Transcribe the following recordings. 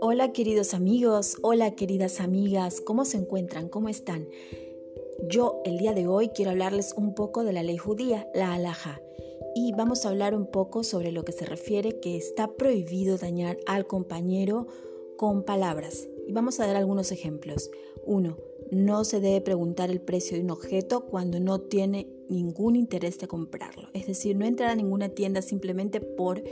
Hola queridos amigos, hola queridas amigas, ¿cómo se encuentran? ¿Cómo están? Yo el día de hoy quiero hablarles un poco de la ley judía, la alhaja, y vamos a hablar un poco sobre lo que se refiere que está prohibido dañar al compañero con palabras. Y vamos a dar algunos ejemplos. Uno, no se debe preguntar el precio de un objeto cuando no tiene ningún interés de comprarlo. Es decir, no entrar a ninguna tienda simplemente por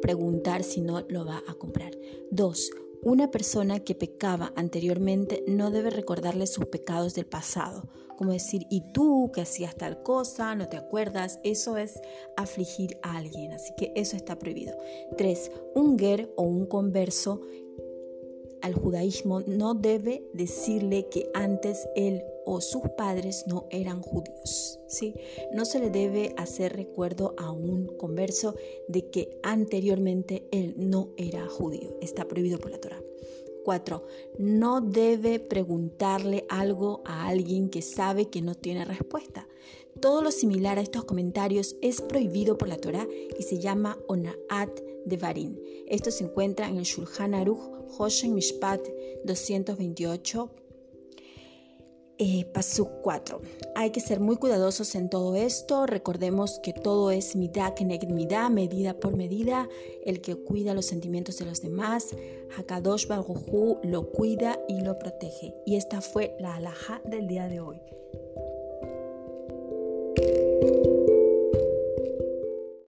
preguntar si no lo va a comprar. Dos, una persona que pecaba anteriormente no debe recordarle sus pecados del pasado, como decir, y tú que hacías tal cosa, no te acuerdas, eso es afligir a alguien, así que eso está prohibido. Tres, un ger o un converso al judaísmo no debe decirle que antes él o sus padres no eran judíos. ¿sí? No se le debe hacer recuerdo a un converso de que anteriormente él no era judío. Está prohibido por la Torah. 4. No debe preguntarle algo a alguien que sabe que no tiene respuesta. Todo lo similar a estos comentarios es prohibido por la Torah y se llama onaat de Varin. Esto se encuentra en el Shulchan Aruch Hoshen Mishpat 228. Eh, 4. Hay que ser muy cuidadosos en todo esto. Recordemos que todo es keneged midá, medida por medida. El que cuida los sentimientos de los demás, Hakadosh Baruj lo cuida y lo protege. Y esta fue la alhaja del día de hoy.